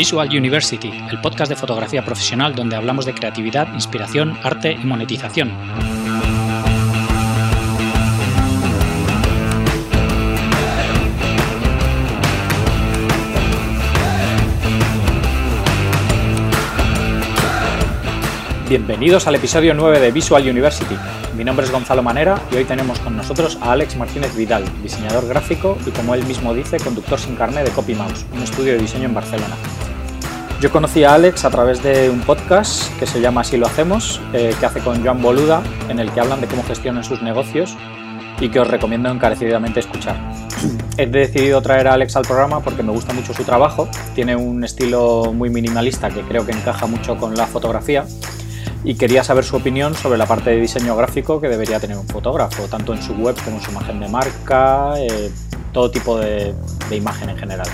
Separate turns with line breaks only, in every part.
Visual University, el podcast de fotografía profesional donde hablamos de creatividad, inspiración, arte y monetización. Bienvenidos al episodio 9 de Visual University. Mi nombre es Gonzalo Manera y hoy tenemos con nosotros a Alex Martínez Vidal, diseñador gráfico y como él mismo dice, conductor sin carne de Copy Mouse, un estudio de diseño en Barcelona. Yo conocí a Alex a través de un podcast que se llama Así lo hacemos, eh, que hace con Joan Boluda, en el que hablan de cómo gestionan sus negocios y que os recomiendo encarecidamente escuchar. He decidido traer a Alex al programa porque me gusta mucho su trabajo, tiene un estilo muy minimalista que creo que encaja mucho con la fotografía y quería saber su opinión sobre la parte de diseño gráfico que debería tener un fotógrafo, tanto en su web como en su imagen de marca, eh, todo tipo de, imagen en general.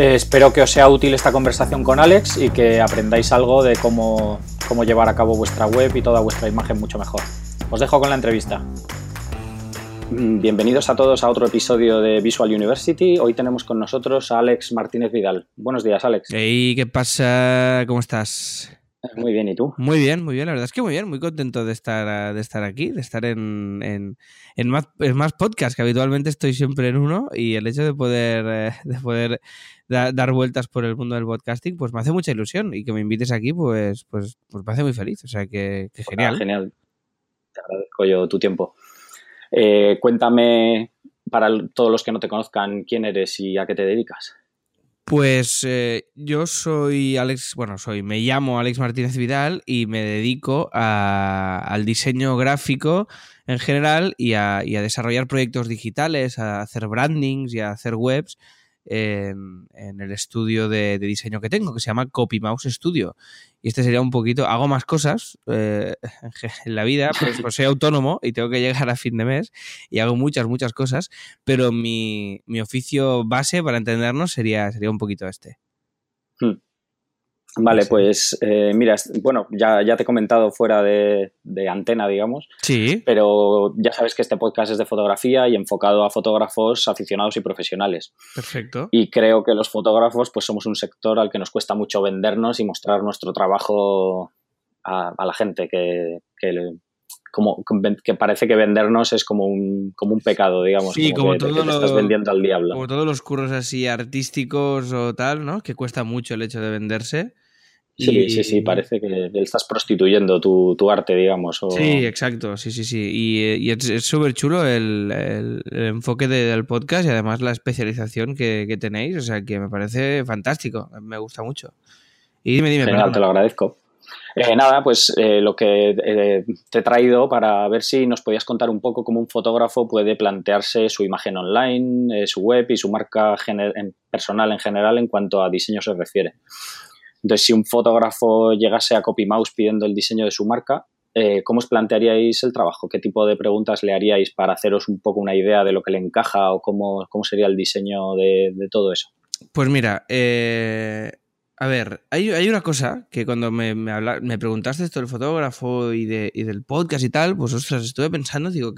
Eh, espero que os sea útil esta conversación con Alex y que aprendáis algo de cómo, cómo llevar a cabo vuestra web y toda vuestra imagen mucho mejor. Os dejo con la entrevista. Mm, bienvenidos a todos a otro episodio de Visual University. Hoy tenemos con nosotros a Alex Martínez Vidal. Buenos días, Alex.
Hey, ¿qué pasa? ¿Cómo estás?
Muy bien, ¿y tú?
Muy bien, muy bien, la verdad es que muy bien, muy contento de estar, de estar aquí, de estar en, en, en más, en más podcasts, que habitualmente estoy siempre en uno, y el hecho de poder, eh, de poder dar vueltas por el mundo del podcasting, pues me hace mucha ilusión, y que me invites aquí, pues, pues, pues me hace muy feliz, o sea que, genial.
genial, te agradezco yo tu tiempo. Eh, cuéntame, para todos los que no te conozcan, quién eres y a qué te dedicas.
Pues eh, yo soy Alex, bueno, soy, me llamo Alex Martínez Vidal y me dedico al diseño gráfico en general y a, y a, desarrollar proyectos digitales, a hacer brandings y a hacer webs en, el estudio de, diseño que tengo, que se llama Copy Mouse Studio. Y este sería un poquito, hago más cosas eh, en la vida, pues, pues, soy autónomo y tengo que llegar a fin de mes y hago muchas, muchas cosas, pero mi, mi oficio base, para entendernos, sería, sería un poquito este.
Hmm. Vale, pues eh, mira, bueno, ya, ya te he comentado fuera de, antena, digamos.
Sí.
Pero ya sabes que este podcast es de fotografía y enfocado a fotógrafos aficionados y profesionales.
Perfecto.
Y creo que los fotógrafos, pues somos un sector al que nos cuesta mucho vendernos y mostrar nuestro trabajo a, la gente, que, como, que parece que vendernos es como un, como un pecado, digamos.
Sí, como,
que, estás vendiendo al diablo.
Como todos los curros así artísticos o tal, ¿no? Que cuesta mucho el hecho de venderse.
Sí, sí, sí, parece que estás prostituyendo tu, arte, digamos.
Sí, exacto, sí, sí, sí. Y, es súper chulo el, enfoque del podcast y además la especialización que, tenéis, o sea, que me parece fantástico, me gusta mucho. Y dime, dime.
Genial, te lo agradezco. Eh, nada, pues eh, lo que eh, te he traído para ver si nos podías contar un poco cómo un fotógrafo puede plantearse su imagen online, su web y su marca personal en general en cuanto a diseño se refiere. Entonces, si un fotógrafo llegase a CopyMouse pidiendo el diseño de su marca, eh, ¿cómo os plantearíais el trabajo? ¿Qué tipo de preguntas le haríais para haceros un poco una idea de lo que le encaja o cómo, sería el diseño de, todo eso?
Pues mira, eh, a ver, hay, una cosa que cuando me, me, preguntaste esto del fotógrafo y, del podcast y tal, pues ostras, estuve pensando, digo,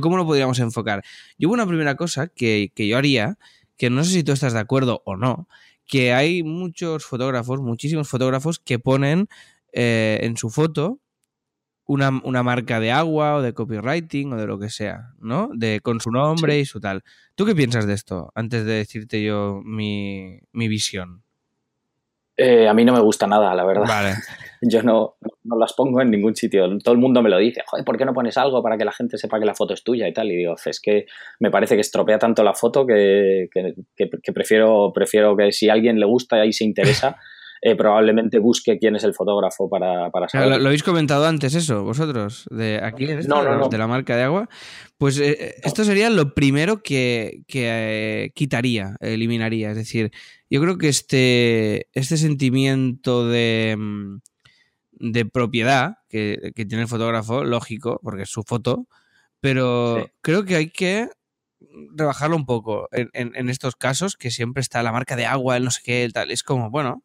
¿cómo lo podríamos enfocar? Y hubo una primera cosa que, que yo haría, que no sé si tú estás de acuerdo o no, que hay muchos fotógrafos, muchísimos fotógrafos que ponen eh, en su foto una, marca de agua o de copywriting o de lo que sea, ¿no? De, con su nombre y su tal. ¿Tú qué piensas de esto? Antes de decirte yo mi, mi visión.
Eh, a mí no me gusta nada, la verdad.
Vale.
Yo no, no, las pongo en ningún sitio. Todo el mundo me lo dice, joder, ¿por qué no pones algo para que la gente sepa que la foto es tuya y tal? Y digo, es que me parece que estropea tanto la foto que, que, prefiero, prefiero que si a alguien le gusta y se interesa, eh, probablemente busque quién es el fotógrafo para, para saber.
¿Lo, habéis comentado antes eso, vosotros? De aquí en
no,
de la marca de agua. Pues eh, esto sería lo primero que, quitaría, eliminaría. Es decir, yo creo que este, este sentimiento de, mm, de propiedad que, tiene el fotógrafo, lógico, porque es su foto, pero creo que hay que rebajarlo un poco en, estos casos, que siempre está la marca de agua, el no sé qué, tal. Es como, bueno,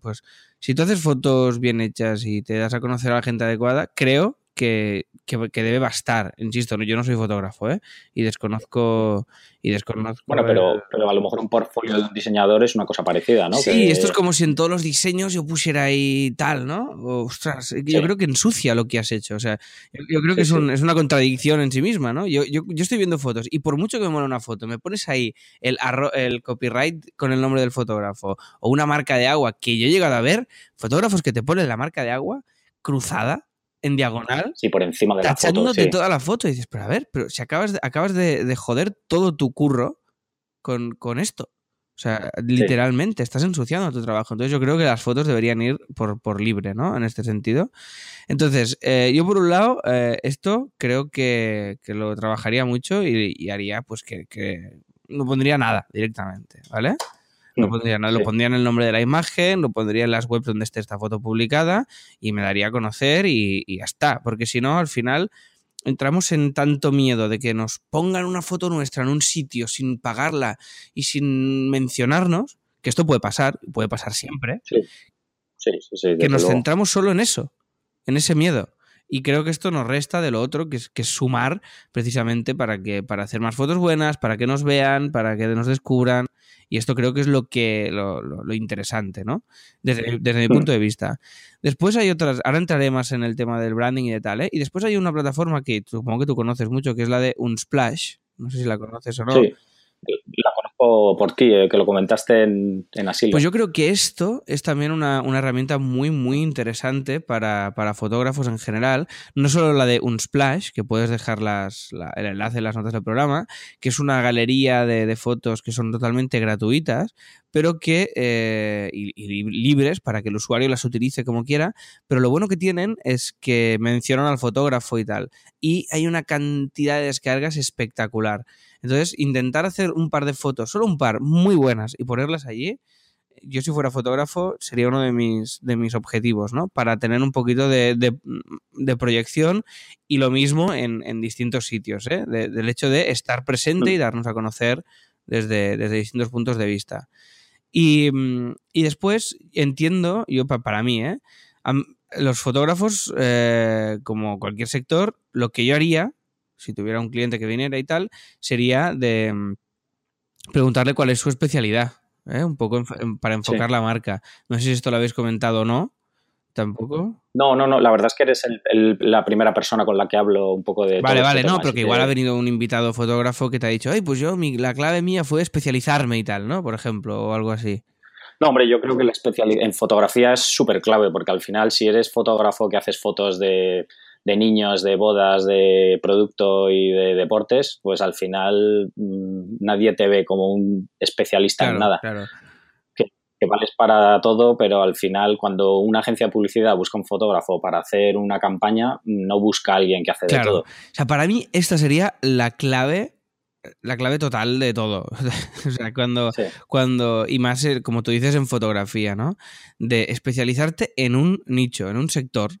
pues si tú haces fotos bien hechas y te das a conocer a la gente adecuada, creo que, que, debe bastar. Insisto, yo no soy fotógrafo, ¿eh? Y desconozco. Y desconozco
bueno, pero, pero a lo mejor un portfolio de un diseñador es una cosa parecida, ¿no?
Sí, esto es como si en todos los diseños yo pusiera ahí tal, ¿no? Ostras, yo creo que ensucia lo que has hecho. O sea, yo, creo que es, es, una contradicción en sí misma, ¿no? Yo, yo, yo, estoy viendo fotos y por mucho que me mola una foto, me pones ahí el, el copyright con el nombre del fotógrafo o una marca de agua que yo he llegado a ver, fotógrafos que te ponen la marca de agua cruzada en diagonal.
Sí, por encima de la foto.
toda la foto y dices, pero a ver, pero si acabas de, acabas de, joder todo tu curro con, con esto. O sea, literalmente estás ensuciando tu trabajo. Entonces yo creo que las fotos deberían ir por, por libre, ¿no? En este sentido. Entonces, eh, yo por un lado, eh, esto creo que, que, lo trabajaría mucho y, haría pues que, que, no pondría nada directamente, ¿vale? No mm, pondría nada, lo pondría en el nombre de la imagen, lo pondría en las webs donde esté esta foto publicada y me daría a conocer y, y ya está. Porque si no, al final entramos en tanto miedo de que nos pongan una foto nuestra en un sitio sin pagarla y sin mencionarnos, que esto puede pasar, puede pasar siempre,
sí. Sí, sí,
que nos centramos solo en eso, en ese miedo. Y creo que esto nos resta de lo otro, que es, que sumar precisamente para, que, para hacer más fotos buenas, para que nos vean, para que nos descubran. Y esto creo que es lo que lo, lo, interesante, ¿no? Desde, desde, mi punto de vista. Después hay otras, ahora entraré más en el tema del branding y de tal, ¿eh? Y después hay una plataforma que supongo que tú conoces mucho, que es la de Unsplash. No sé si la conoces o no.
Sí la conozco por ti, eh, que lo comentaste en, en Asilo.
Pues yo creo que esto es también una, herramienta muy, muy interesante para, fotógrafos en general. No solo la de Unsplash, que puedes dejar el enlace en las notas del programa, que es una galería de, fotos que son totalmente gratuitas, pero que eh, y, libres para que el usuario las utilice como quiera. Pero lo bueno que tienen es que mencionan al fotógrafo y tal. Y hay una cantidad de descargas espectacular. Entonces, intentar hacer un par de fotos, solo un par, muy buenas, y ponerlas allí, yo si fuera fotógrafo sería uno de mis, de mis objetivos, ¿no? Para tener un poquito de, de, proyección y lo mismo en, en distintos sitios, ¿eh? del hecho de estar presente y mm. darnos a conocer desde, desde distintos puntos de vista. Y, y después entiendo, yo para mí, ¿eh? los fotógrafos, eh, como cualquier sector, lo que yo haría si tuviera un cliente que viniera y tal, sería de mm, preguntarle cuál es su especialidad, ¿eh? un poco para enfocar la marca. No sé si esto lo habéis comentado o no. ¿Tampoco?
No, no, no. La verdad es que eres la primera persona con la que hablo un poco de.
Vale,
este
vale, no, pero que igual ha venido un invitado fotógrafo que te ha dicho, ay, pues yo, la clave mía fue especializarme y tal, ¿no? Por ejemplo, o algo así.
No, hombre, yo creo que la especialidad en fotografía es súper clave, porque al final, si eres fotógrafo que haces fotos de de niños, de bodas, de producto y de deportes, pues al final mm, nadie te ve como un especialista en nada. Que, vales para todo, pero al final cuando una agencia de publicidad busca un fotógrafo para hacer una campaña, no busca a alguien que hace de todo. O
sea, para mí esta sería la clave la clave total de todo. o sea, cuando, cuando, y más eh, como tú dices en fotografía, ¿no? De especializarte en un nicho, en un sector,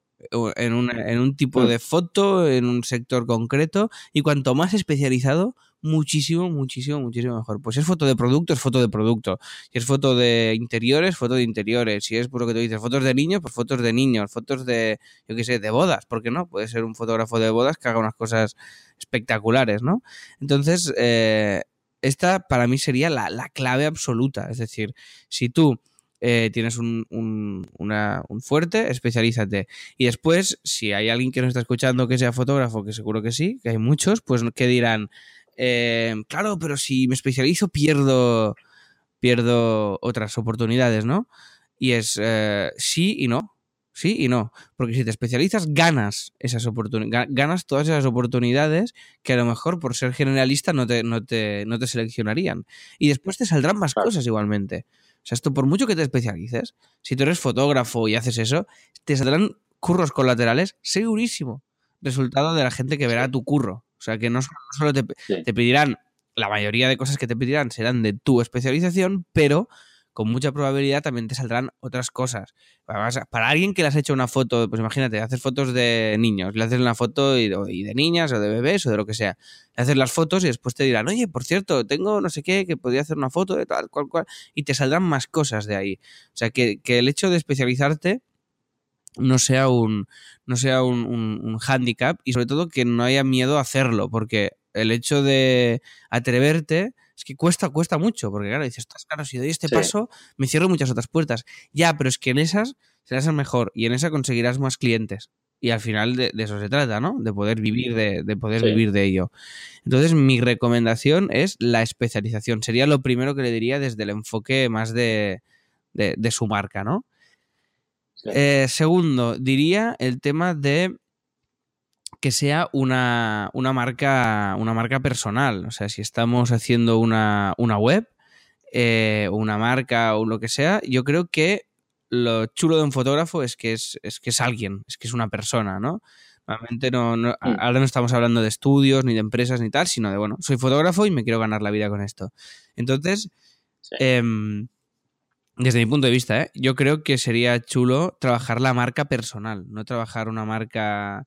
en, en un tipo mm. de foto, en un sector concreto, y cuanto más especializado, muchísimo, muchísimo, muchísimo mejor. Pues si es foto de producto, es foto de producto. Si es foto de interiores, foto de interiores. Si es por lo que tú dices, fotos de niños, pues fotos de niños. Fotos de, yo qué sé, de bodas. ¿Por qué no? Puede ser un fotógrafo de bodas que haga unas cosas espectaculares, ¿no? Entonces, eh, esta para mí sería la, la clave absoluta. Es decir, si tú eh, tienes un, un, un, fuerte, especialízate. Y después, si hay alguien que nos está escuchando que sea fotógrafo, que seguro que sí, que hay muchos, pues que dirán, eh, claro, pero si me especializo pierdo, pierdo otras oportunidades, ¿no? Y es eh, sí y no. Sí y no. Porque si te especializas, ganas esas oportunidades, ganas todas esas oportunidades que a lo mejor por ser generalista no te, no te, no te seleccionarían. Y después te saldrán más cosas igualmente. O sea, esto por mucho que te especialices, si tú eres fotógrafo y haces eso, te saldrán curros colaterales segurísimo. Resultado de la gente que verá tu curro. O sea, que no solo te, te pedirán, la mayoría de cosas que te pedirán serán de tu especialización, pero con mucha probabilidad también te saldrán otras cosas. Para alguien que le has hecho una foto, pues imagínate, haces fotos de niños, le haces una foto y, de niñas o de bebés o de lo que sea. Le haces las fotos y después te dirán, oye, por cierto, tengo no sé qué, que podría hacer una foto de tal, cual, cual, y te saldrán más cosas de ahí. O sea, que, que el hecho de especializarte no sea un, no sea un, un, handicap y sobre todo que no haya miedo a hacerlo, porque el hecho de atreverte es que cuesta, cuesta mucho, porque claro, dices, claro, si doy este paso, me cierro muchas otras puertas. Ya, pero es que en esas serás el mejor y en esa conseguirás más clientes. Y al final de, eso se trata, ¿no? De poder vivir de, de poder vivir de ello. Entonces, mi recomendación es la especialización. Sería lo primero que le diría desde el enfoque más de, de su marca, ¿no? Eh, segundo, diría el tema de que sea una, marca, una marca personal. O sea, si estamos haciendo una, web, eh, una marca o lo que sea, yo creo que lo chulo de un fotógrafo es que es, que es alguien, es que es una persona, ¿no? Normalmente no, mm. ahora no estamos hablando de estudios, ni de empresas, ni tal, sino de, bueno, soy fotógrafo y me quiero ganar la vida con esto. Entonces, em, desde mi punto de vista, ¿eh? yo creo que sería chulo trabajar la marca personal, no trabajar una marca,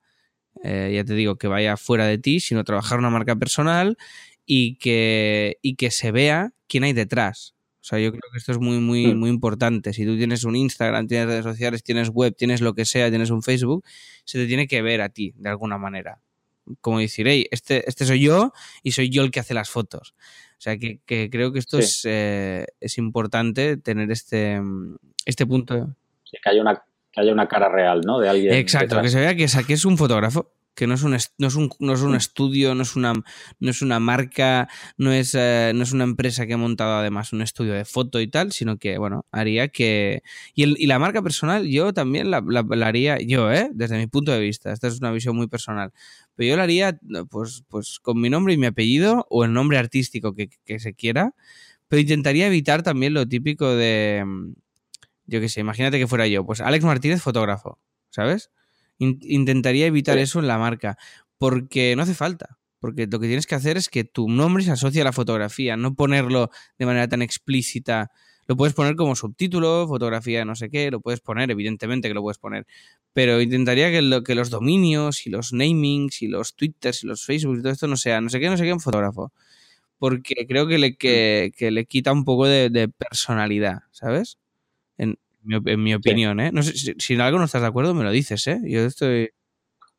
eh, ya te digo, que vaya fuera de ti, sino trabajar una marca personal y que, y que se vea quién hay detrás. O sea, yo creo que esto es muy, muy, hmm. muy importante. Si tú tienes un Instagram, tienes redes sociales, tienes web, tienes lo que sea, tienes un Facebook, se te tiene que ver a ti de alguna manera. Como decir, hey, este, este soy yo y soy yo el que hace las fotos. O sea, que, creo que esto es, eh, es importante tener este, este punto.
Sí, que una, que haya una cara real, ¿no? De alguien.
Exacto, que se vea que es, que es un fotógrafo que no es un, no es un, no es un estudio, no es una, no es una marca, no es, eh, no es una empresa que ha montado además un estudio de foto y tal, sino que, bueno, haría que... Y, el, y la marca personal yo también la, la, haría, yo, ¿eh? Desde mi punto de vista, esta es una visión muy personal, pero yo la haría pues, pues con mi nombre y mi apellido o el nombre artístico que, que se quiera, pero intentaría evitar también lo típico de... Yo qué sé, imagínate que fuera yo, pues Alex Martínez, fotógrafo, ¿sabes? intentaría evitar eso en la marca, porque no hace falta. Porque lo que tienes que hacer es que tu nombre se asocie a la fotografía, no ponerlo de manera tan explícita. Lo puedes poner como subtítulo, fotografía no sé qué, lo puedes poner, evidentemente que lo puedes poner. Pero intentaría que, lo, que los dominios y los namings y los twitters y los facebook y todo esto no sea, no sé qué, no sé qué, un fotógrafo. Porque creo que le, que, le quita un poco de, de personalidad, ¿sabes? En, en mi opinión, ¿eh? No sé, si, en algo no estás de acuerdo, me lo dices, ¿eh? Yo estoy...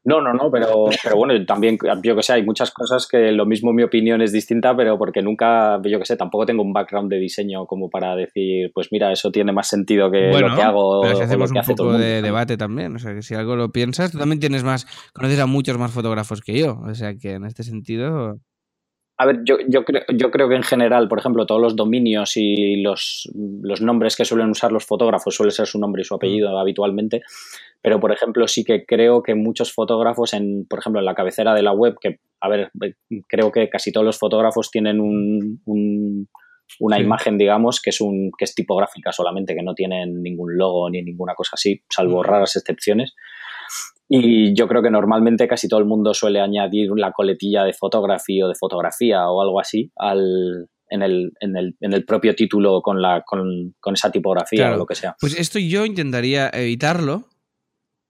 No, no, no, pero, pero bueno, también, yo que sé, hay muchas cosas que lo mismo mi opinión es distinta, pero porque nunca, yo que sé, tampoco tengo un background de diseño como para decir, pues mira, eso tiene más sentido que lo que hago.
Pero si hacemos un poco de debate también, o sea, que si algo lo piensas, tú también tienes más, conoces a muchos más fotógrafos que yo, o sea, que en este sentido...
A ver, yo, yo, creo, yo creo que en general, por ejemplo, todos los dominios y los, los, nombres que suelen usar los fotógrafos suele ser su nombre y su apellido mm. habitualmente. Pero, por ejemplo, sí que creo que muchos fotógrafos, en, por ejemplo, en la cabecera de la web, que, a ver, creo que casi todos los fotógrafos tienen un, una imagen, digamos, que es, un, que es tipográfica solamente, que no tienen ningún logo ni ninguna cosa así, salvo mm. raras excepciones. Y yo creo que normalmente casi todo el mundo suele añadir la coletilla de fotografía o de fotografía o algo así al, en, el, en, el, en el propio título con, la, con, con esa tipografía o lo que sea.
Pues esto yo intentaría evitarlo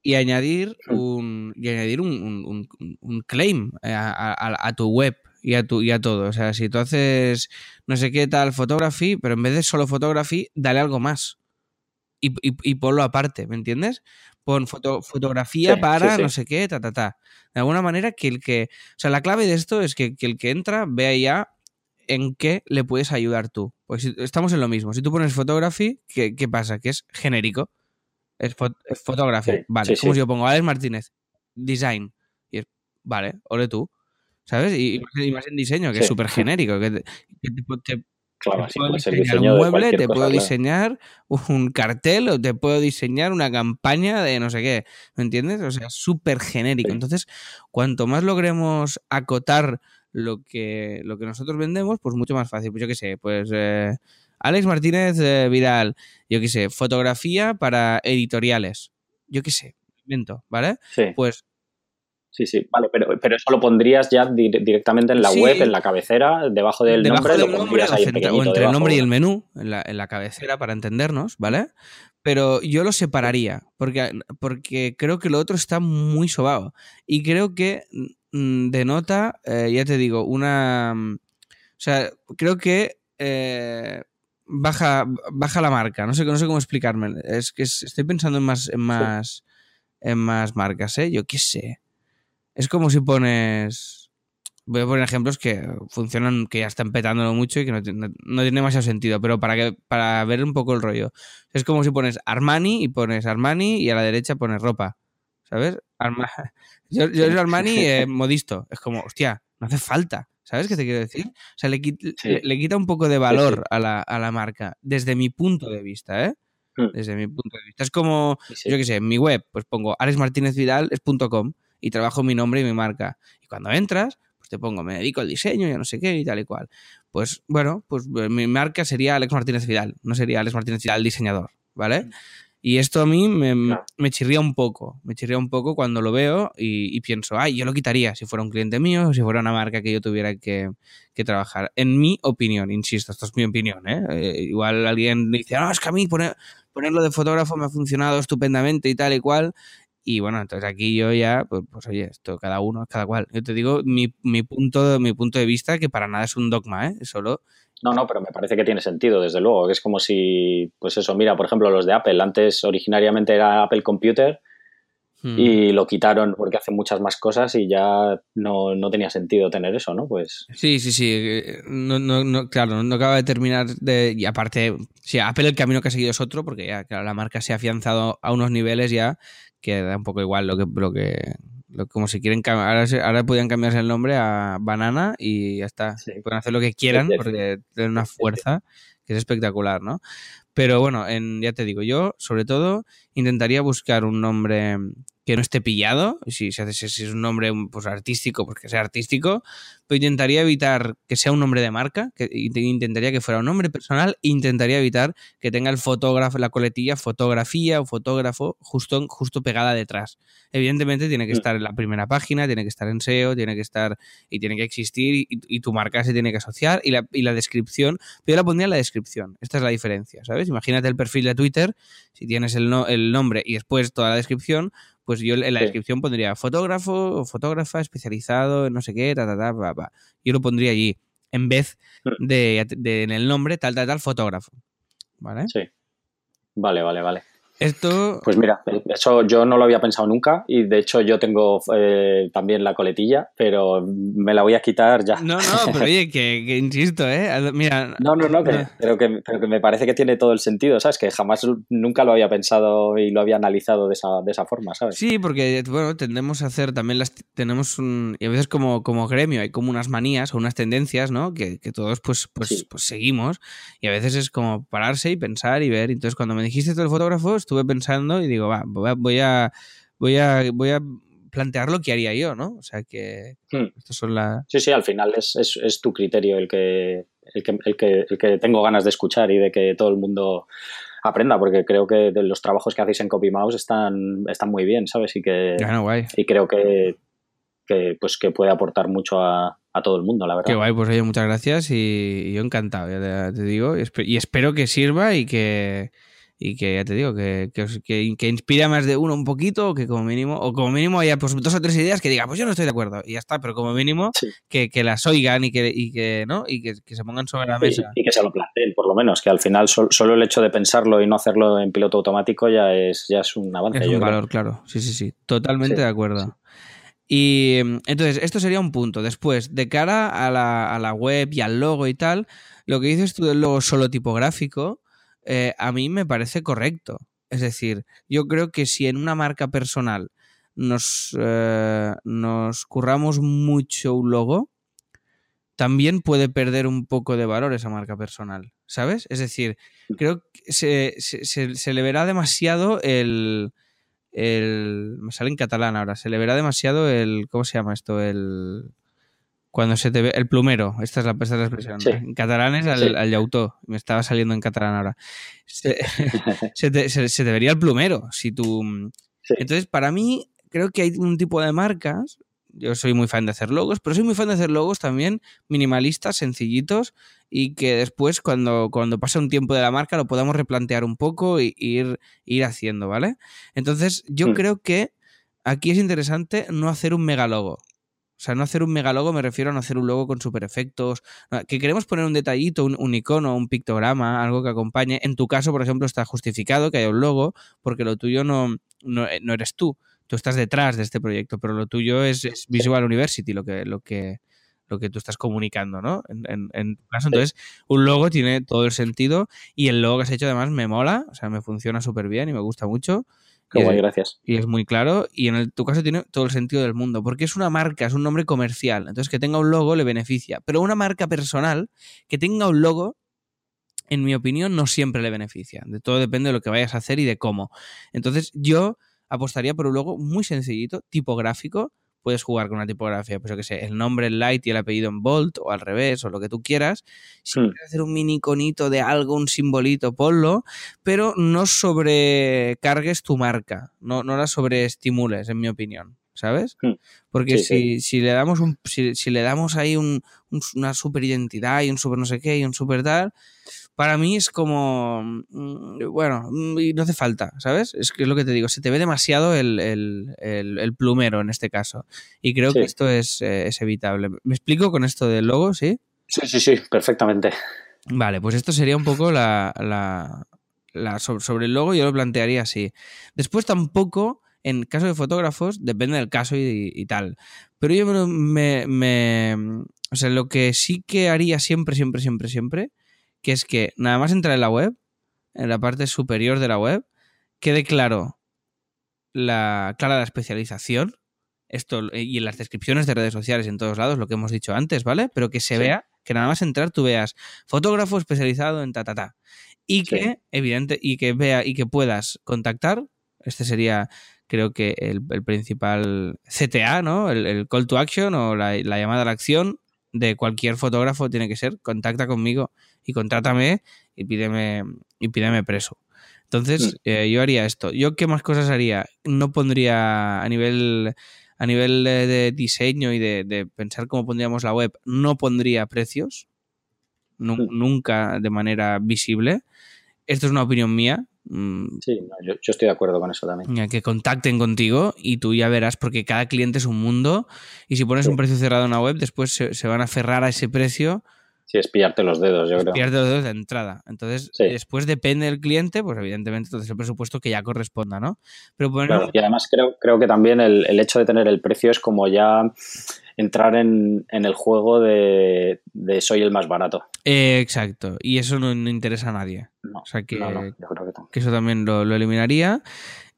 y añadir un, y añadir un, un, claim a, a, tu web y a, tu, y a todo. O sea, si tú haces no sé qué tal photography, pero en vez de solo photography, dale algo más. Y, y, y ponlo aparte, ¿me entiendes? Pon fotografía para no sé qué, ta, ta, ta. De alguna manera que el que... O sea, la clave de esto es que, el que entra vea ya en qué le puedes ayudar tú. Pues estamos en lo mismo. Si tú pones photography, ¿qué, pasa? Que es genérico. Es, fotografía. vale, como si yo pongo Alex Martínez, design. Y es, vale, ole tú. ¿Sabes? Y, más en diseño, que es súper genérico. Que,
Claro,
te puedo diseñar un mueble, te puedo diseñar un cartel o te puedo diseñar una campaña de no sé qué. ¿Me entiendes? O sea, súper genérico. Entonces, cuanto más logremos acotar lo que, lo que nosotros vendemos, pues mucho más fácil. Pues yo qué sé, pues eh, Alex Martínez eh, Vidal, yo qué sé, fotografía para editoriales. Yo qué sé, invento, ¿vale?
Sí.
Pues
Sí, sí, vale, pero, pero eso lo pondrías ya directamente en la web, en la cabecera, debajo del nombre, lo pondrías ahí
O entre el nombre y el menú, en la, en la, cabecera, para entendernos, ¿vale? Pero yo lo separaría, porque, porque creo que lo otro está muy sobado. Y creo que mm, denota, eh, ya te digo, una... Mm, o sea, creo que eh, baja, baja la marca. No sé, no sé cómo explicarme. Es que estoy pensando en más... En más en más marcas, ¿eh? Yo qué sé. Es como si pones. Voy a poner ejemplos que funcionan, que ya están petándolo mucho y que no, tiene- no tiene demasiado sentido, pero para que para ver un poco el rollo. Es como si pones Armani y pones Armani y a la derecha pones ropa. ¿Sabes? Arma- Yo, yo soy Armani eh, modisto. Es como, hostia, no hace falta. ¿Sabes qué te quiero decir? O sea, le, quit-
Sí.
le, quita un poco de valor
sí.
A, la, a la marca, desde mi punto de vista, ¿eh?
Hmm.
Desde mi punto de vista. Es como, yo qué sé, en mi web, pues pongo alexmartinezvidal es punto .com y trabajo mi nombre y mi marca. Y cuando entras, pues te pongo, me dedico al diseño, ya no sé qué y tal y cual. Pues bueno, pues eh, mi marca sería Alex Martínez Vidal, no sería Alex Martínez Vidal diseñador, ¿vale? Y esto a mí me,
Claro.
me chirría un poco, me chirría un poco cuando lo veo y, y pienso, ay, yo lo quitaría si fuera un cliente mío o si fuera una marca que yo tuviera que, que trabajar. En mi opinión, insisto, esto es mi opinión, ¿eh? Eh, igual alguien dice, no, es que a mí poner, ponerlo de fotógrafo me ha funcionado estupendamente y tal y cual. Y bueno, entonces aquí yo ya, pues, pues oye, esto cada uno, cada cual. Yo te digo mi, mi, punto, mi punto de vista, que para nada es un dogma, ¿eh? Es solo
No, no, pero me parece que tiene sentido, desde luego. Es como si, pues eso, mira, por ejemplo, los de Apple. Antes originariamente era Apple Computer
hmm,
y lo quitaron porque hacen muchas más cosas y ya no, no tenía sentido tener eso, ¿no? Pues
Sí, sí, sí. eh, No, no, no, claro, no acaba de terminar de. Y aparte, sí, Apple el camino que ha seguido es otro, porque ya claro, la marca se ha afianzado a unos niveles ya que da un poco igual lo que. Lo que lo- como si quieren ahora, ahora podían cambiarse el nombre a Banana y ya está.
Sí.
Pueden hacer lo que quieran
Sí, sí,
porque tienen una fuerza que es espectacular, ¿no? Pero bueno, en, ya te digo, yo sobre todo intentaría buscar un nombre que no esté pillado, si, si es un nombre pues, artístico, pues que sea artístico, pero intentaría evitar que sea un nombre de marca, que int- intentaría que fuera un nombre personal, intentaría evitar que tenga el fotógrafo, la coletilla fotografía o fotógrafo justo, justo pegada detrás. Evidentemente tiene que
Mm.
estar en la primera página, tiene que estar en SEO, tiene que estar y tiene que existir y, y tu marca se tiene que asociar y la, y la descripción, pero yo la pondría en la descripción. Esta es la diferencia, ¿sabes? Imagínate el perfil de Twitter, si tienes el, no- el nombre y después toda la descripción, pues yo en la
Sí.
descripción pondría fotógrafo o fotógrafa especializado en no sé qué, ta, ta, ta, pa, pa. Yo lo pondría allí, en vez
Mm.
de, de en el nombre tal, tal, tal, fotógrafo. ¿Vale?
sí. Vale, vale, vale.
Esto...
Pues mira, eso yo no lo había pensado nunca y de hecho yo tengo eh, también la coletilla, pero me la voy a quitar ya.
No, no, pero oye, que, que insisto, ¿eh? Mira,
No, no, no, que- pero, que, pero que me parece que tiene todo el sentido, ¿sabes? Que jamás nunca lo había pensado y lo había analizado de esa, de esa forma, ¿sabes?
Sí, porque bueno, tendemos a hacer también las tenemos un y a veces como, como gremio hay como unas manías o unas tendencias, ¿no? Que, que todos pues pues,
Sí.
pues seguimos y a veces es como pararse y pensar y ver. Entonces cuando me dijiste todo el fotógrafo estuve pensando y digo, va, voy a voy a voy a, plantear lo que haría yo, ¿no? O sea que
Hmm.
estas son las
Sí, sí, al final es, es, es tu criterio el que, el, que, el, que, el que tengo ganas de escuchar y de que todo el mundo aprenda, porque creo que de los trabajos que hacéis en CopyMouse están, están muy bien, ¿sabes? Y que
no, guay.
y creo que, que, pues, que puede aportar mucho a, a todo el mundo, la verdad.
Qué guay, pues oye, muchas gracias y, y yo encantado, ya te, te digo, y espero que sirva y que y que ya te digo, que, que, que, que inspire a más de uno un poquito, o que como mínimo, o como mínimo haya pues dos o tres ideas que diga, pues yo no estoy de acuerdo, y ya está, pero como mínimo
Sí.
que, que las oigan y que, y que ¿no? Y que, que se pongan sobre la mesa.
y que se lo planteen, por lo menos, que al final sol- solo el hecho de pensarlo y no hacerlo en piloto automático ya es, ya es un avance.
Es
yo
un
creo.
valor, claro. Sí, sí, sí. Totalmente
Sí,
de acuerdo. Y mm, entonces, esto sería un punto. Después, de cara a la, a la web y al logo y tal, lo que dices tú del logo solo tipográfico, eh, a mí me parece correcto. Es decir, yo creo que si en una marca personal nos, eh, nos curramos mucho un logo, también puede perder un poco de valor esa marca personal, ¿sabes? Es decir, creo que se, se- se- se le verá demasiado el, el... Me sale en catalán ahora, se le verá demasiado el... ¿Cómo se llama esto? El... Cuando se te ve... El plumero, esta es la, esta es la expresión.
Sí.
En catalán es al,
Sí.
al llautó, me estaba saliendo en catalán ahora. Se, se te, se- se te vería el plumero si tú...
Sí.
Entonces, para mí, creo que hay un tipo de marcas. Yo soy muy fan de hacer logos, pero soy muy fan de hacer logos también minimalistas, sencillitos, y que después, cuando, cuando pase un tiempo de la marca, lo podamos replantear un poco y ir, ir haciendo, ¿vale? Entonces, yo
Hmm.
creo que aquí es interesante no hacer un megalogo. O sea, no hacer un megalogo, me refiero a no hacer un logo con super efectos. Que queremos poner un detallito, un, un icono, un pictograma, algo que acompañe. En tu caso, por ejemplo, está justificado que haya un logo, porque lo tuyo no, no, no eres tú. tú estás detrás de este proyecto, pero lo tuyo es, es Visual University, lo que, lo que, lo que tú estás comunicando, ¿no? En, en, caso, entonces, un logo tiene todo el sentido y el logo que has hecho además me mola, o sea, me funciona súper bien y me gusta mucho.
Qué guay, gracias.
Y es muy claro. Y en tu caso tiene todo el sentido del mundo, porque es una marca, es un nombre comercial. Entonces, que tenga un logo le beneficia. Pero una marca personal que tenga un logo, en mi opinión, no siempre le beneficia. De todo depende de lo que vayas a hacer y de cómo. Entonces, yo apostaría por un logo muy sencillito, tipográfico, puedes jugar con una tipografía, pues yo que sé, el nombre en light y el apellido en bold o al revés o lo que tú quieras. Si hmm. quieres hacer un mini iconito de algo, un simbolito, ponlo, pero no sobrecargues tu marca, no, no la sobreestimules, en mi opinión. ¿Sabes? Hmm. Porque si, si, le damos un, si, si le damos ahí un, una super identidad y un super no sé qué y un super tal, para mí es como, mm, bueno, mm, y no hace falta, ¿sabes? Es que es lo que te digo, se te ve demasiado el, plumero en este caso. Y creo que esto es, eh, es, evitable. ¿Me explico con esto del logo, sí?
Sí, sí, sí, perfectamente.
Vale, pues esto sería un poco la, la, sobre, el logo, yo lo plantearía así. Después tampoco, en caso de fotógrafos, depende del caso y, tal. Pero yo me, me, O sea, lo que sí que haría siempre, siempre, siempre, siempre que es que nada más entrar en la web, en la parte superior de la web, quede claro la, clara la especialización, esto y en las descripciones de redes sociales en todos lados, lo que hemos dicho antes, ¿vale? Pero que se vea, que nada más entrar tú veas fotógrafo especializado en ta ta ta. Y que, evidente, y que vea y que puedas contactar. Este sería, creo que, el, principal CTA, ¿no? El, call to action o la, la llamada a la acción de cualquier fotógrafo tiene que ser contacta conmigo y contrátame y pídeme, y pídeme preso. Entonces, mm. eh, yo haría esto. ¿Yo qué más cosas haría? No pondría a nivel, a nivel de, diseño y de, pensar cómo pondríamos la web, no pondría precios. Mm. Nunca de manera visible. Esto es una opinión mía.
Mm. Sí, yo, estoy de acuerdo con eso también.
Que contacten contigo y tú ya verás, porque cada cliente es un mundo y si pones un precio cerrado en una web, después se, se, van a aferrar a ese precio
Sí, es pillarte los dedos, yo creo.
Pillarte los dedos de entrada. Entonces, después depende del cliente, pues evidentemente entonces el presupuesto que ya corresponda, ¿no?
Pero y además creo, creo que también el, hecho de tener el precio es como ya entrar en, el juego de, soy el más barato.
Eh, exacto, y eso no, interesa a nadie. o sea que, que, eso también lo, eliminaría.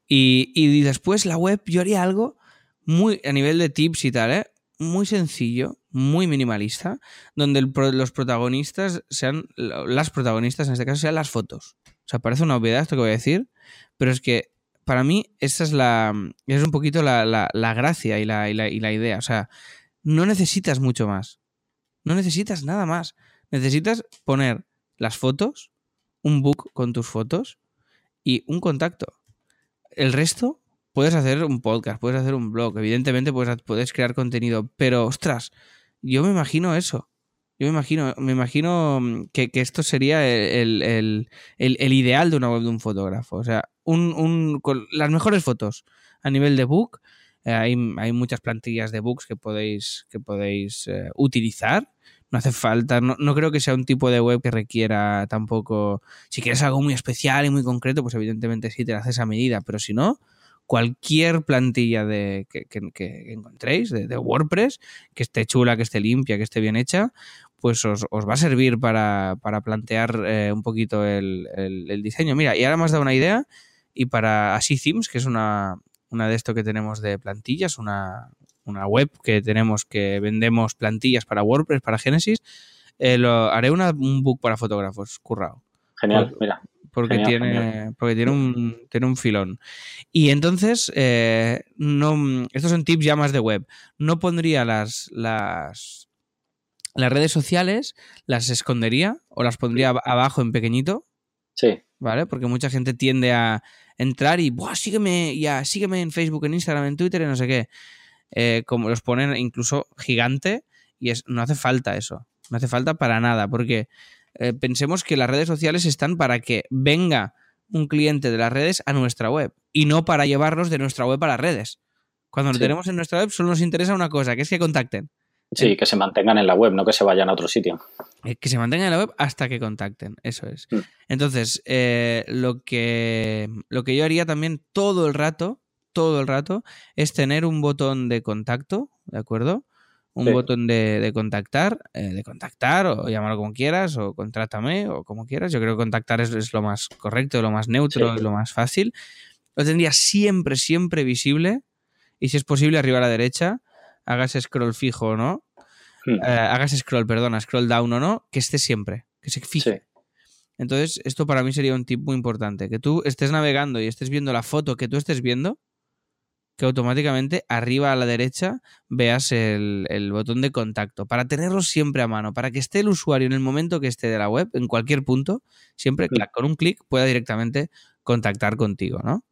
Y, y después la web, yo haría algo muy a nivel de tips y tal, ¿eh? Muy sencillo, muy minimalista, donde los protagonistas sean, las protagonistas en este caso sean las fotos. O sea, parece una obviedad esto que voy a decir, pero es que para mí esa es la, es un poquito la, la, gracia y la, y, y la idea. O sea, no necesitas mucho más. No necesitas nada más. Necesitas poner las fotos, un book con tus fotos y un contacto. El resto puedes hacer un podcast, puedes hacer un blog, evidentemente puedes, puedes crear contenido, pero ostras, yo me imagino eso. Yo me imagino, me imagino mm, que, esto sería el, ideal de una web de un fotógrafo. O sea, un, con las mejores fotos a nivel de book. Eh, hay, muchas plantillas de books que podéis, que podéis eh, utilizar. No hace falta, no, no, creo que sea un tipo de web que requiera tampoco. Si quieres algo muy especial y muy concreto, pues evidentemente sí te lo haces a medida, pero si no, cualquier plantilla de, que, encontréis de, WordPress, que esté chula, que esté limpia, que esté bien hecha, pues os, va a servir para, plantear eh, un poquito el, diseño. Mira, y ahora me has dado una idea, y para Así Themes, que es una, una de esto que tenemos de plantillas, una, web que tenemos que vendemos plantillas para WordPress, para Genesis, eh, lo, haré un book para fotógrafos, currado.
Genial, mira,
porque, tiene, porque tiene, un, tiene un filón. Y entonces, eh, no, estos son tips ya más de web. No pondría las, las, las redes sociales, las escondería o las pondría abajo en pequeñito.
Sí.
¿Vale? Porque mucha gente tiende a entrar y, Buah, sígueme, ya, sígueme en Facebook, en Instagram, en Twitter, y no sé qué. Eh, como los ponen incluso gigante y es, no hace falta eso. No hace falta para nada, porque eh, pensemos que las redes sociales están para que venga un cliente de las redes a nuestra web y no para llevarlos de nuestra web a las redes. Cuando lo tenemos en nuestra web solo nos interesa una cosa, que es que contacten.
Sí, que se mantengan en la web, no que se vayan a otro sitio.
Eh, que se mantengan en la web hasta que contacten, eso es. Mm. Entonces, eh, lo, que, lo que yo haría también todo el rato, todo el rato es tener un botón de contacto, ¿de acuerdo? Un
Sí.
botón de, de contactar, eh, de contactar o llamarlo como quieras o contrátame o como quieras. Yo creo que contactar es, es lo más correcto, lo más neutro,
Sí.
es lo más fácil. Lo tendría siempre, siempre visible y si es posible arriba a la derecha, hagas scroll fijo o no,
Hmm.
eh, hagas scroll, perdona, scroll down o no, que esté siempre, que se fije. Entonces, esto para mí sería un tip muy importante. Que tú estés navegando y estés viendo la foto que tú estés viendo, que automáticamente arriba a la derecha veas el, el botón de contacto. Para tenerlo siempre a mano, para que esté el usuario en el momento que esté de la web, en cualquier punto, siempre con un clic pueda directamente contactar contigo, ¿no?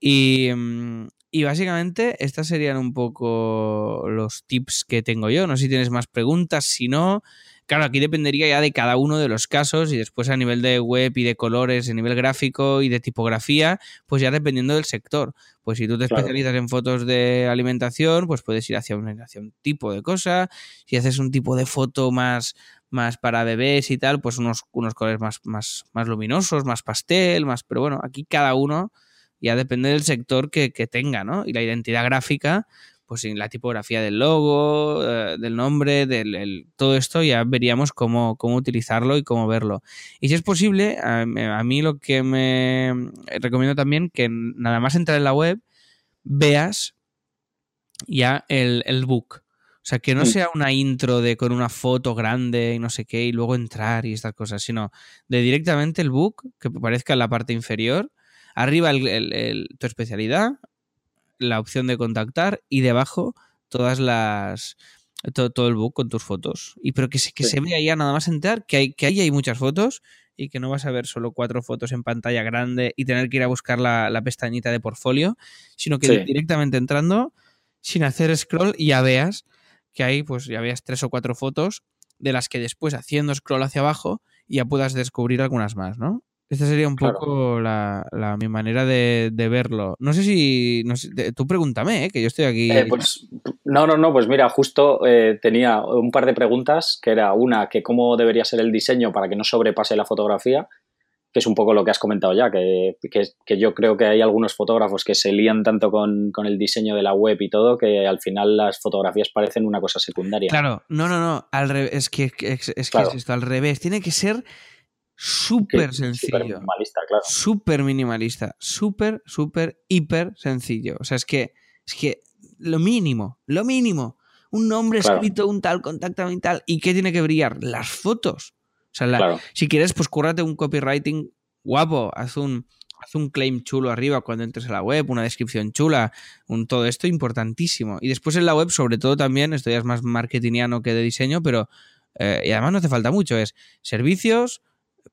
Y, mm, y básicamente estas serían un poco los tips que tengo yo. No sé si tienes más preguntas, si no, claro, aquí dependería ya de cada uno de los casos y después a nivel de web y de colores, a nivel gráfico y de tipografía, pues ya dependiendo del sector. Pues si tú te
Claro.
especializas en fotos de alimentación, pues puedes ir hacia un, hacia un tipo de cosa. Si haces un tipo de foto más, más para bebés y tal, pues unos, unos colores más, más, más luminosos, más pastel, más. Pero bueno, aquí cada uno ya depende del sector que, que tenga, ¿no? Y la identidad gráfica, pues en la tipografía del logo, eh, del nombre, del el- todo esto ya veríamos cómo, cómo utilizarlo y cómo verlo. Y si es posible, a, a mí lo que me recomiendo también que nada más entrar en la web veas ya el, el book. O sea, que no sea una intro de con una foto grande y no sé qué, y luego entrar y estas cosas, sino de directamente el book, que aparezca en la parte inferior, arriba el- el- el- tu especialidad, la opción de contactar y debajo todas las to- todo, el book con tus fotos. Y pero que se, que
Sí.
se vea ya nada más entrar, que, hay, que ahí hay muchas fotos y que no vas a ver solo cuatro fotos en pantalla grande y tener que ir a buscar la, la pestañita de portfolio, sino que
Sí.
directamente entrando, sin hacer scroll, ya veas que hay, pues ya veas tres o cuatro fotos de las que después haciendo scroll hacia abajo ya puedas descubrir algunas más, ¿no? Esta sería un
Claro.
poco la, la- mi manera de, de verlo. No sé si. No sé, te- tú pregúntame, ¿eh? que yo estoy aquí.
Eh, pues, no, no, no, pues mira, justo eh, tenía un par de preguntas, que era una, que cómo debería ser el diseño para que no sobrepase la fotografía, que es un poco lo que has comentado ya, que, que, que yo creo que hay algunos fotógrafos que se lían tanto con, con el diseño de la web y todo, que al final las fotografías parecen una cosa secundaria.
Claro, no, no, no. Al revés, es que, es, es que
Claro.
es esto, al revés. Tiene que ser Súper
súper
sencillo.
minimalista, claro.
súper minimalista, súper, súper, hiper sencillo. O sea, es que, es que lo mínimo, lo mínimo. Un nombre
Claro.
escrito, un tal, contáctame y tal. ¿Y qué tiene que brillar? Las fotos. O sea, la-
Claro,
si quieres, pues cúrrate un copywriting guapo, haz un, haz un claim chulo arriba cuando entres a la web, una descripción chula, un todo esto importantísimo. Y después en la web, sobre todo también, esto ya es más marketingiano que de diseño, pero eh, y además no hace falta mucho, es servicios,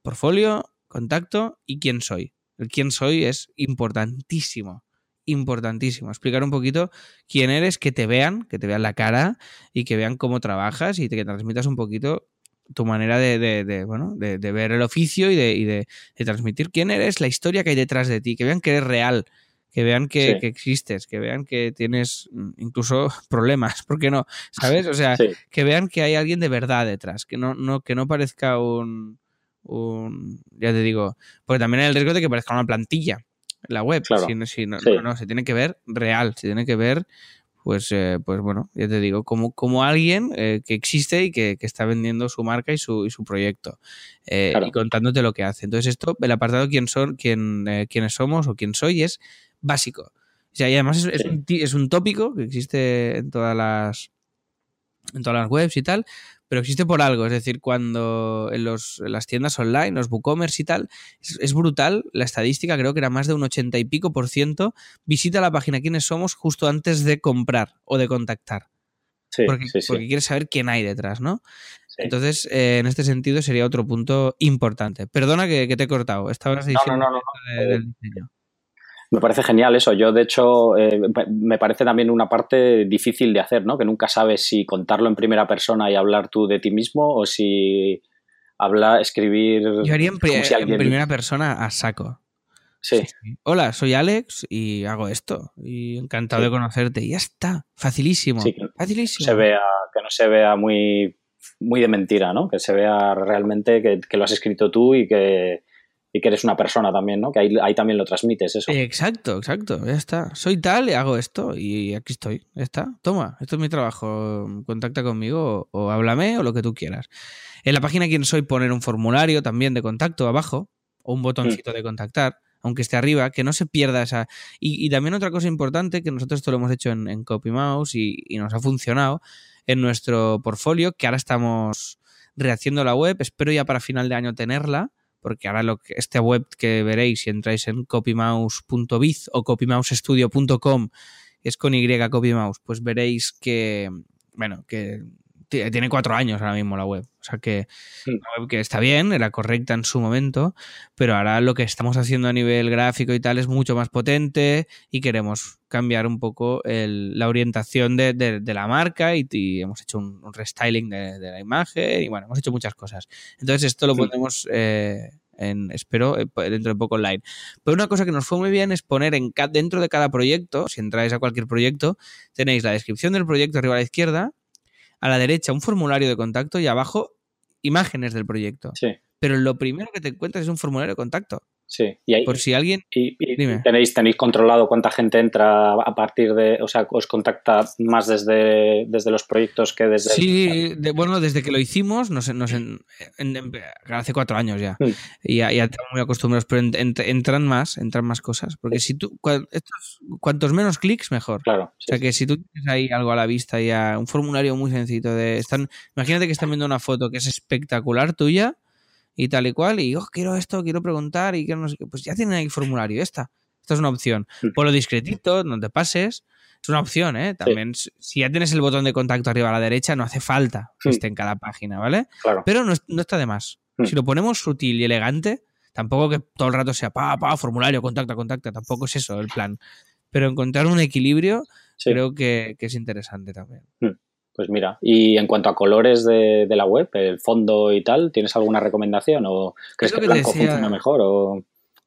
portfolio, contacto y quién soy. El quién soy es importantísimo, importantísimo. Explicar un poquito quién eres, que te vean, que te vean la cara y que vean cómo trabajas y te, que transmitas un poquito tu manera de, de- de, bueno, de, de ver el oficio y, de, y de- de transmitir quién eres, la historia que hay detrás de ti, que vean que eres real, que vean que,
Sí.
que existes, que vean que tienes mm, incluso problemas, ¿por qué no? ¿Sabes? O sea,
sí,
que vean que hay alguien de verdad detrás, que no, no, que no parezca un, un- ya te digo, porque también hay el riesgo de que parezca una plantilla la web.
Claro.
Si no, si no,
Sí.
no, no, se tiene que ver real, se tiene que ver, pues, eh, pues bueno, ya te digo, como, como alguien eh, que existe y que, que está vendiendo su marca y su, y su proyecto eh,
Claro.
y contándote lo que hace. Entonces esto, el apartado quién son, quién, quiénes somos o quién soy es básico. O sea, y además es, es
Sí.
un, ti- es un tópico que existe en todas las en todas las webs y tal, pero existe por algo. Es decir, cuando en, los, en las tiendas online, los WooCommerce y tal, es, es brutal la estadística, creo que era más de un 80 y pico por ciento, visita la página quiénes somos justo antes de comprar o de contactar.
sí,
porque,
sí, sí,
porque quieres saber quién hay detrás, ¿no? Entonces, eh, en este sentido sería otro punto importante. Perdona que, que te he cortado. Estabas
No,
diciendo
no, no, no.
de- del diseño.
Me parece genial eso. Yo, de hecho, eh, me parece también una parte difícil de hacer, ¿no? Que nunca sabes si contarlo en primera persona y hablar tú de ti mismo o si hablar, escribir.
Yo haría en, pri- primera persona a saco.
Sí,
Hola, soy Alex y hago esto. Y encantado de conocerte. Y ya está. Facilísimo.
Que
Facilísimo.
se vea, que no se vea muy, muy de mentira, ¿no? Que se vea realmente que, que lo has escrito tú y que, y que eres una persona también, ¿no? Que ahí, ahí también lo transmites eso.
Exacto, exacto, ya está. Soy tal y hago esto y aquí estoy, ya está. Toma, esto es mi trabajo, contacta conmigo o, o háblame o lo que tú quieras. En la página Quién Soy poner un formulario también de contacto abajo o un botoncito
Mm.
de contactar, aunque esté arriba, que no se pierda esa... Y, y también otra cosa importante, que nosotros esto lo hemos hecho en, en CopyMouse y, y nos ha funcionado en nuestro portfolio, que ahora estamos rehaciendo la web, espero ya para final de año tenerla, porque ahora lo que, esta web que veréis si entráis en copymouse.biz o copymousestudio.com es con Y copymouse, pues veréis que, bueno, que tiene cuatro años ahora mismo la web. O sea que
Mm.
una web que está bien, era correcta en su momento, pero ahora lo que estamos haciendo a nivel gráfico y tal es mucho más potente y queremos cambiar un poco el- la orientación de, de- de la marca y, y hemos hecho un, un restyling de, de la imagen y bueno, hemos hecho muchas cosas. Entonces esto lo
Mm.
pondremos eh, en, espero, eh, dentro de poco online. Pero una cosa que nos fue muy bien es poner en dentro de cada proyecto, si entráis a cualquier proyecto, tenéis la descripción del proyecto arriba a la izquierda, a la derecha un formulario de contacto y abajo imágenes del proyecto.
Sí,
Pero lo primero que te encuentras es un formulario de contacto.
Sí. Y, ahí,
Por si alguien...
y- y
Dime.
tenéis, tenéis controlado cuánta gente entra a partir de, o sea, os contacta más desde, desde los proyectos que desde...
Sí, de- bueno, desde que lo hicimos, nos, nos en- en- en- hace cuatro años ya,
Mm.
y ya, ya estamos muy acostumbrados, pero en- en- entran más, entran más cosas, porque si tú, cua- estos- cuantos menos clics, mejor.
Claro,
O sea que si tú tienes ahí algo a la vista ya, un formulario muy sencillo de están, imagínate que están viendo una foto que es espectacular tuya y tal y cual, y oh, quiero esto, quiero preguntar y quiero no sé qué, pues ya tienen ahí el formulario, esta, esta es una opción.
Mm.
Ponlo discretito, no te pases, es una opción, ¿eh? También, si ya tienes el botón de contacto arriba a la derecha, no hace falta que
Mm.
esté en cada página, ¿vale?
claro.
Pero no, no está de más.
Mm.
Si lo ponemos sutil y elegante, tampoco que todo el rato sea pa, pa, formulario, contacta, contacta, tampoco es eso el plan. Pero encontrar un equilibrio creo que, que es interesante también.
Pues mira, y en cuanto a colores de, de la web, el fondo y tal, ¿tienes alguna recomendación? ¿O crees
Es lo
que,
que
blanco
decía-
funciona mejor? O...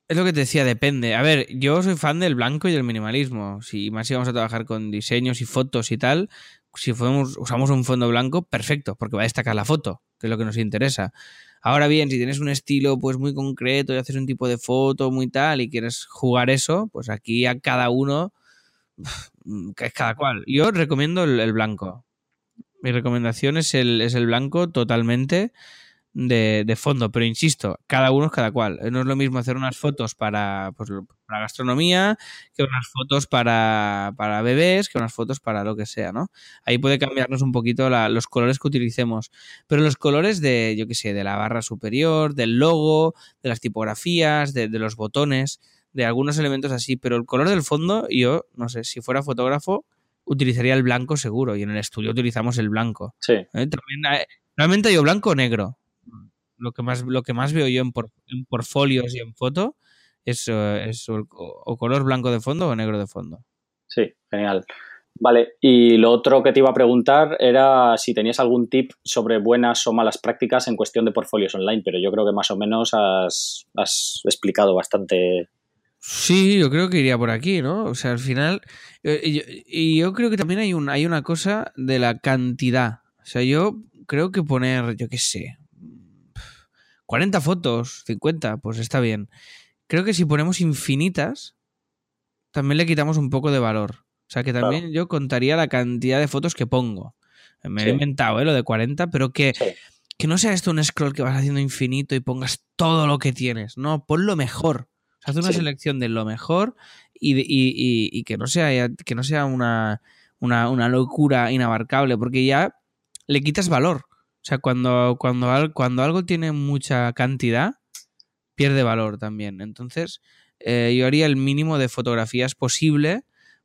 Es lo que te decía, depende. A ver, yo soy fan del blanco y del minimalismo. Si más si vamos a trabajar con diseños y fotos y tal, si podemos- usamos un fondo blanco, perfecto, porque va a destacar la foto, que es lo que nos interesa. Ahora bien, si tienes un estilo pues muy concreto y haces un tipo de foto muy tal y quieres jugar eso, pues aquí a cada uno que es cada cual. Yo recomiendo el, el blanco. Mi recomendación es el, es el blanco totalmente de, de fondo, pero insisto, cada uno es cada cual. No es lo mismo hacer unas fotos para, pues, para gastronomía que unas fotos para, para bebés, que unas fotos para lo que sea, ¿no? Ahí puede cambiarnos un poquito los colores que utilicemos. Pero los colores de, yo qué sé, de la barra superior, del logo, de las tipografías, de, de los botones, de algunos elementos así. Pero el color del fondo, yo, no sé, si fuera fotógrafo, utilizaría el blanco seguro. Y en el estudio utilizamos el blanco.
Sí,
¿eh? También hay- realmente yo blanco o negro. Lo que más, lo que más veo yo en, por, en portfolios y en foto es, eh, es o, o color blanco de fondo o negro de fondo.
sí, genial. Vale, y lo otro que te iba a preguntar era si tenías algún tip sobre buenas o malas prácticas en cuestión de portfolios online, pero yo creo que más o menos has, has explicado bastante.
Sí, yo creo que iría por aquí, ¿no? O sea, al final. eh, Y yo, y yo creo que también hay, un, hay una cosa de la cantidad. O sea, yo creo que poner, yo qué sé, 40 fotos, 50, pues está bien. Creo que si ponemos infinitas, también le quitamos un poco de valor. O sea, que también yo contaría la cantidad de fotos que pongo. Me
Sí.
he inventado, ¿eh? Lo de 40, pero que,
Sí,
que no sea esto un scroll que vas haciendo infinito y pongas todo lo que tienes. No, pon lo mejor. Haz una
Sí.
selección de lo mejor y, de- y- y- y que no sea, que no sea una, una, una locura inabarcable, porque ya le quitas valor. O sea, cuando, cuando, cuando algo tiene mucha cantidad, pierde valor también. Entonces, eh, yo haría el mínimo de fotografías posible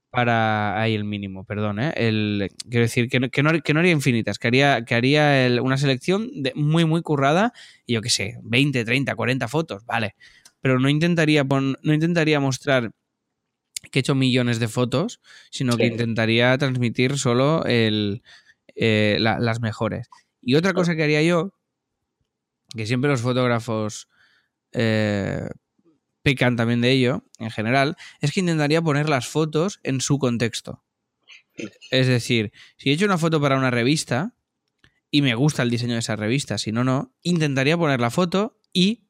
para... Ahí el mínimo, perdón, ¿eh? El, quiero decir que no, que no, que no haría infinitas, que haría, que haría el- una selección de, muy, muy currada y yo qué sé, 20, 30, 40 fotos, vale. Pero no intentaría, pon- no intentaría mostrar que he hecho millones de fotos, sino que intentaría transmitir solo el, eh, la- las mejores. Y otra cosa que haría yo, que siempre los fotógrafos eh, pecan también de ello, en general, es que intentaría poner las fotos en su contexto. Es decir, si he hecho una foto para una revista y me gusta el diseño de esa revista, si no, no, intentaría poner la foto y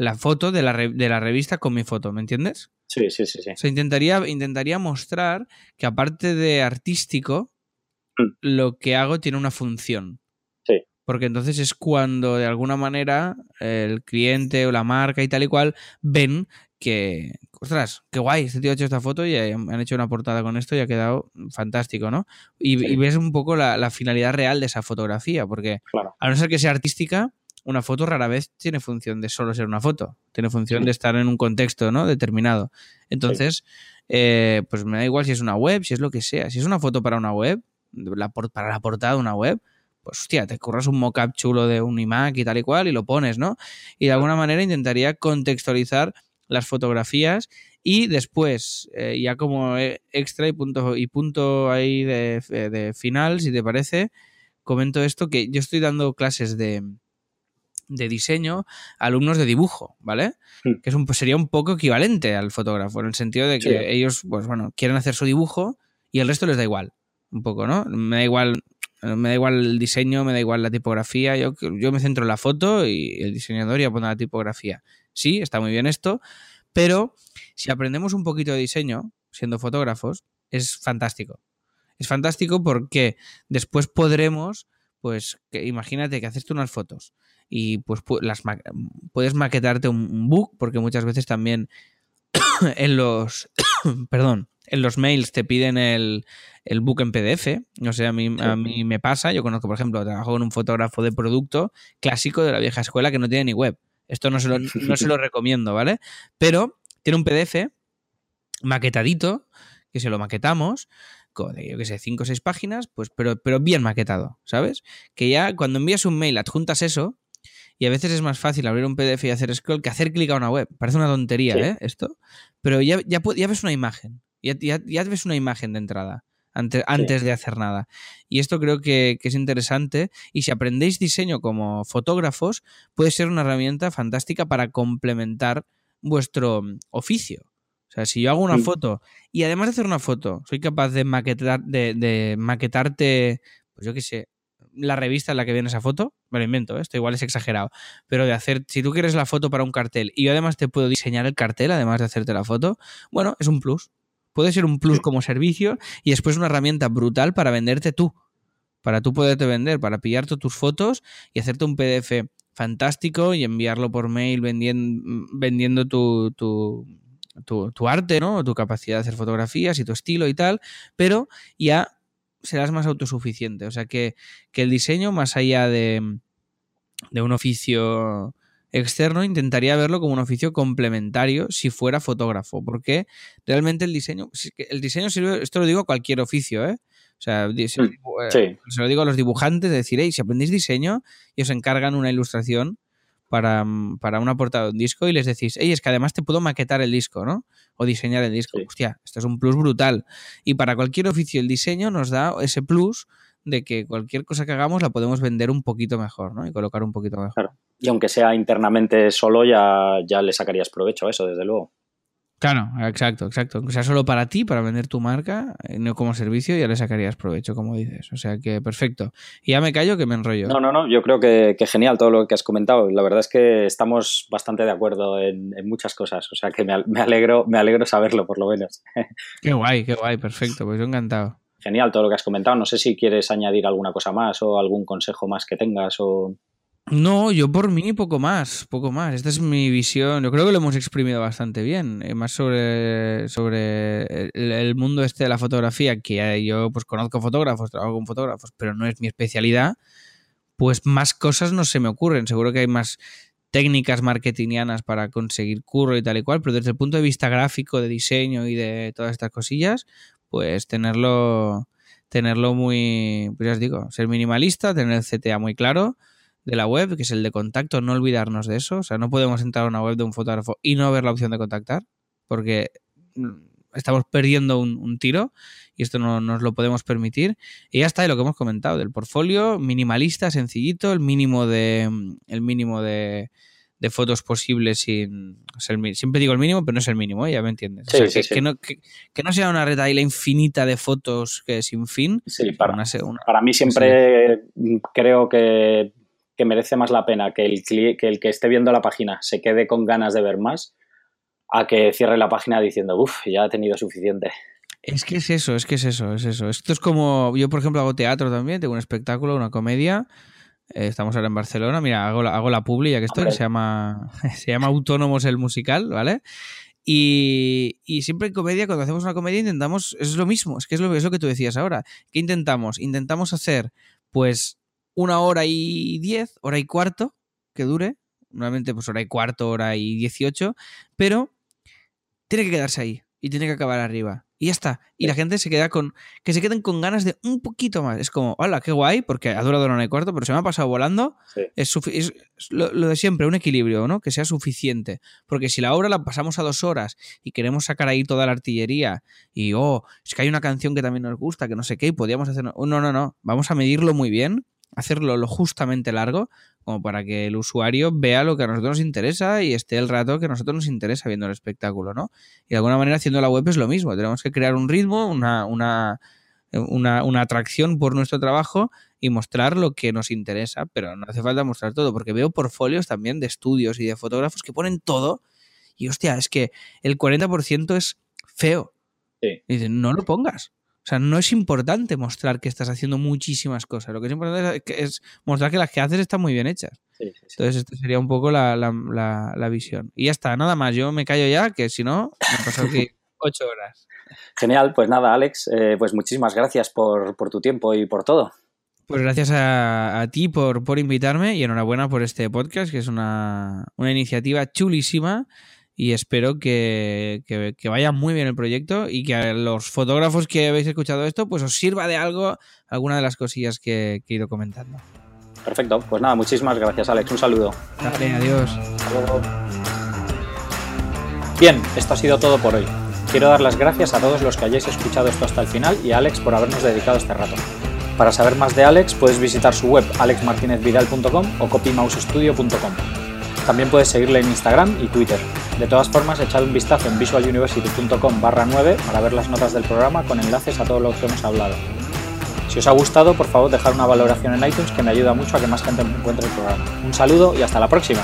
la foto de la, de la revista con mi foto, ¿me entiendes?
Sí, sí, sí. sí.
O sea, intentaría, intentaría mostrar que aparte de artístico,
Mm.
lo que hago tiene una función.
Sí.
Porque entonces es cuando de alguna manera el cliente o la marca y tal y cual ven que, ostras, qué guay, este tío ha hecho esta foto y han hecho una portada con esto y ha quedado fantástico, ¿no? Y,
Sí.
y ves un poco la, la finalidad real de esa fotografía, porque
Claro.
a no ser que sea artística, una foto rara vez tiene función de solo ser una foto, tiene función de estar en un contexto ¿no? determinado. Entonces, eh, pues me da igual si es una web, si es lo que sea. Si es una foto para una web, la para la portada de una web, pues hostia, te curras un mockup chulo de un iMac y tal y cual y lo pones, ¿no? Y de alguna manera intentaría contextualizar las fotografías y después, eh, ya como eh, extra y punto, y punto ahí de, de final, si te parece, comento esto que yo estoy dando clases de, de diseño a alumnos de dibujo, ¿vale?
Mm.
Que es un, pues sería un poco equivalente al fotógrafo, en el sentido de que
Sí.
ellos, pues bueno, quieren hacer su dibujo y el resto les da igual, un poco, ¿no? Me da igual, me da igual el diseño, me da igual la tipografía, yo, yo me centro en la foto y el diseñador ya pone la tipografía. Sí, está muy bien esto, pero si aprendemos un poquito de diseño, siendo fotógrafos, es fantástico. Es fantástico porque después podremos, pues, que, imagínate que haces tú unas fotos y pues pu- las ma- puedes maquetarte un, book, porque muchas veces también en los, perdón, en los mails te piden el, el book en PDF. O sea, a mí, a mí me pasa, yo conozco, por ejemplo, trabajo con un fotógrafo de producto clásico de la vieja escuela que no tiene ni web. Esto no se lo, no se lo recomiendo, ¿vale? Pero tiene un PDF maquetadito, que se lo maquetamos, con, yo que sé, 5 o 6 páginas, pues, pero, pero bien maquetado, ¿sabes? Que ya cuando envías un mail adjuntas eso, y a veces es más fácil abrir un PDF y hacer scroll que hacer clic a una web. Parece una tontería,
Sí.
¿eh? Esto. Pero ya, ya, ves una imagen. Ya, ves una imagen de entrada. Antes, antes de hacer nada. Y esto creo que, que es interesante. Y si aprendéis diseño como fotógrafos, puede ser una herramienta fantástica para complementar vuestro mm, oficio. O sea, si yo hago una foto y además de hacer una foto, soy capaz de maquetar, de, de maquetarte, pues yo qué sé, la revista en la que viene esa foto, me lo invento, ¿eh? esto igual es exagerado, pero de hacer, si tú quieres la foto para un cartel y yo además te puedo diseñar el cartel, además de hacerte la foto, bueno, es un plus. Puede ser un plus como servicio y después una herramienta brutal para venderte tú, para tú poderte vender, para pillarte tus fotos y hacerte un PDF fantástico y enviarlo por mail vendiendo, vendiendo tu, tu, tu, tu arte, ¿no? Tu capacidad de hacer fotografías y tu estilo y tal, pero ya serás más autosuficiente. O sea que, que el diseño, más allá de, de un oficio externo, intentaría verlo como un oficio complementario si fuera fotógrafo, porque realmente el diseño, el diseño sirve, esto lo digo a cualquier oficio, ¿eh? O sea, se,
Mm,
eh,
sí.
se lo digo a los dibujantes, de decir, "Ey, si aprendéis diseño y os encargan una ilustración para, mm, para una portada de un disco y les decís, hey, es que además te puedo maquetar el disco, ¿no? O diseñar el disco.
Sí.
Hostia, esto es un plus brutal. Y para cualquier oficio el diseño nos da ese plus de que cualquier cosa que hagamos la podemos vender un poquito mejor, ¿no? Y colocar un poquito mejor.
Claro. Y aunque sea internamente solo, ya, ya le sacarías provecho a eso, desde luego.
Claro, exacto, exacto. O sea, solo para ti, para vender tu marca, eh, no como servicio, ya le sacarías provecho, como dices. O sea que perfecto. Y ya me callo que me enrollo.
No, no, no, yo creo que, que genial todo lo que has comentado. La verdad es que estamos bastante de acuerdo en, en muchas cosas, o sea que me, al- me alegro, me alegro saberlo, por lo menos.
Qué guay, qué guay, perfecto. Pues yo encantado.
Genial todo lo que has comentado. No sé si quieres añadir alguna cosa más o algún consejo más que tengas o...
No, yo por mí poco más, poco más. Esta es mi visión. Yo creo que lo hemos exprimido bastante bien. Eh, más sobre, sobre el, mundo este de la fotografía, que yo pues conozco fotógrafos, trabajo con fotógrafos, pero no es mi especialidad. Pues más cosas no se me ocurren. Seguro que hay más técnicas marketingianas para conseguir curro y tal y cual, pero desde el punto de vista gráfico, de diseño y de todas estas cosillas, pues tenerlo, tenerlo muy, pues ya os digo, ser minimalista, tener el CTA muy claro de la web, que es el de contacto, no olvidarnos de eso. O sea, no podemos entrar a una web de un fotógrafo y no ver la opción de contactar, porque mm, estamos perdiendo un, un tiro y esto no nos lo podemos permitir. Y ya está, y lo que hemos comentado, del portfolio minimalista, sencillito, el mínimo de el mínimo de, de fotos posibles sin o sea, el mi- siempre digo el mínimo, pero no es el mínimo, ¿eh? ya me entiendes. O
Sí,
sea,
sí,
que,
sí.
que no, que, que no sea una retaila infinita de fotos que sin fin.
Sí, para,
una se- una-
para mí siempre mm, creo que, que merece más la pena que el, que el que esté viendo la página se quede con ganas de ver más a que cierre la página diciendo, uff, ya ha tenido suficiente.
Es que es eso, es que es eso, es eso. Esto es como, yo por ejemplo hago teatro también, tengo un espectáculo, una comedia. Eh, estamos ahora en Barcelona, mira, hago la, hago la publi ya que estoy, que se llama, se llama Autónomos el Musical, ¿vale? Y, siempre en comedia, cuando hacemos una comedia, intentamos, es lo mismo, es que es lo, es lo que tú decías ahora. ¿Qué intentamos? Intentamos hacer, pues, una hora y diez, hora y cuarto, que dure, normalmente pues hora y cuarto, hora y dieciocho, pero tiene que quedarse ahí y tiene que acabar arriba. Y ya está. Y la gente se queda con. Que se queden con ganas de un poquito más. Es como, hola, qué guay, porque ha durado una hora y cuarto, pero se me ha pasado volando. Es, lo, de siempre, un equilibrio, ¿no? Que sea suficiente. Porque si la obra la pasamos a dos horas y queremos sacar ahí toda la artillería y, oh, es que hay una canción que también nos gusta, que no sé qué, y podríamos hacer. No, no, no. Vamos a medirlo muy bien, hacerlo lo justamente largo, como para que el usuario vea lo que a nosotros nos interesa y esté el rato que a nosotros nos interesa viendo el espectáculo, ¿no? Y de alguna manera haciendo la web es lo mismo, tenemos que crear un ritmo, una, una, una, una atracción por nuestro trabajo y mostrar lo que nos interesa, pero no hace falta mostrar todo, porque veo portfolios también de estudios y de fotógrafos que ponen todo y hostia, es que el 40% es feo. Y dicen, no lo pongas. O sea, no es importante mostrar que estás haciendo muchísimas cosas. Lo que es importante es, mostrar que las que haces están muy bien hechas. Entonces, esta sería un poco la, visión. Y ya está, nada más. Yo me callo ya, que si no, me paso aquí ocho horas.
Genial, pues nada, Alex, eh, pues muchísimas gracias por, tu tiempo y por todo.
Pues gracias a, ti por, por, invitarme y enhorabuena por este podcast, que es una, una iniciativa chulísima y espero que, vaya muy bien el proyecto y que a los fotógrafos que habéis escuchado esto pues os sirva de algo alguna de las cosillas que, he ido comentando.
Perfecto, pues nada, muchísimas gracias Alex, un saludo.
Dale, adiós.
Bien, esto ha sido todo por hoy. Quiero dar las gracias a todos los que hayáis escuchado esto hasta el final y a Alex por habernos dedicado este rato. Para saber más de Alex puedes visitar su web alexmartinezvidal.com o copymousestudio.com. También puedes seguirle en Instagram y Twitter. De todas formas, echad un vistazo en visualuniversity.com barra 9 para ver las notas del programa con enlaces a todo lo que hemos hablado. Si os ha gustado, por favor, dejar una valoración en iTunes que me ayuda mucho a que más gente encuentre el programa. Un saludo y hasta la próxima.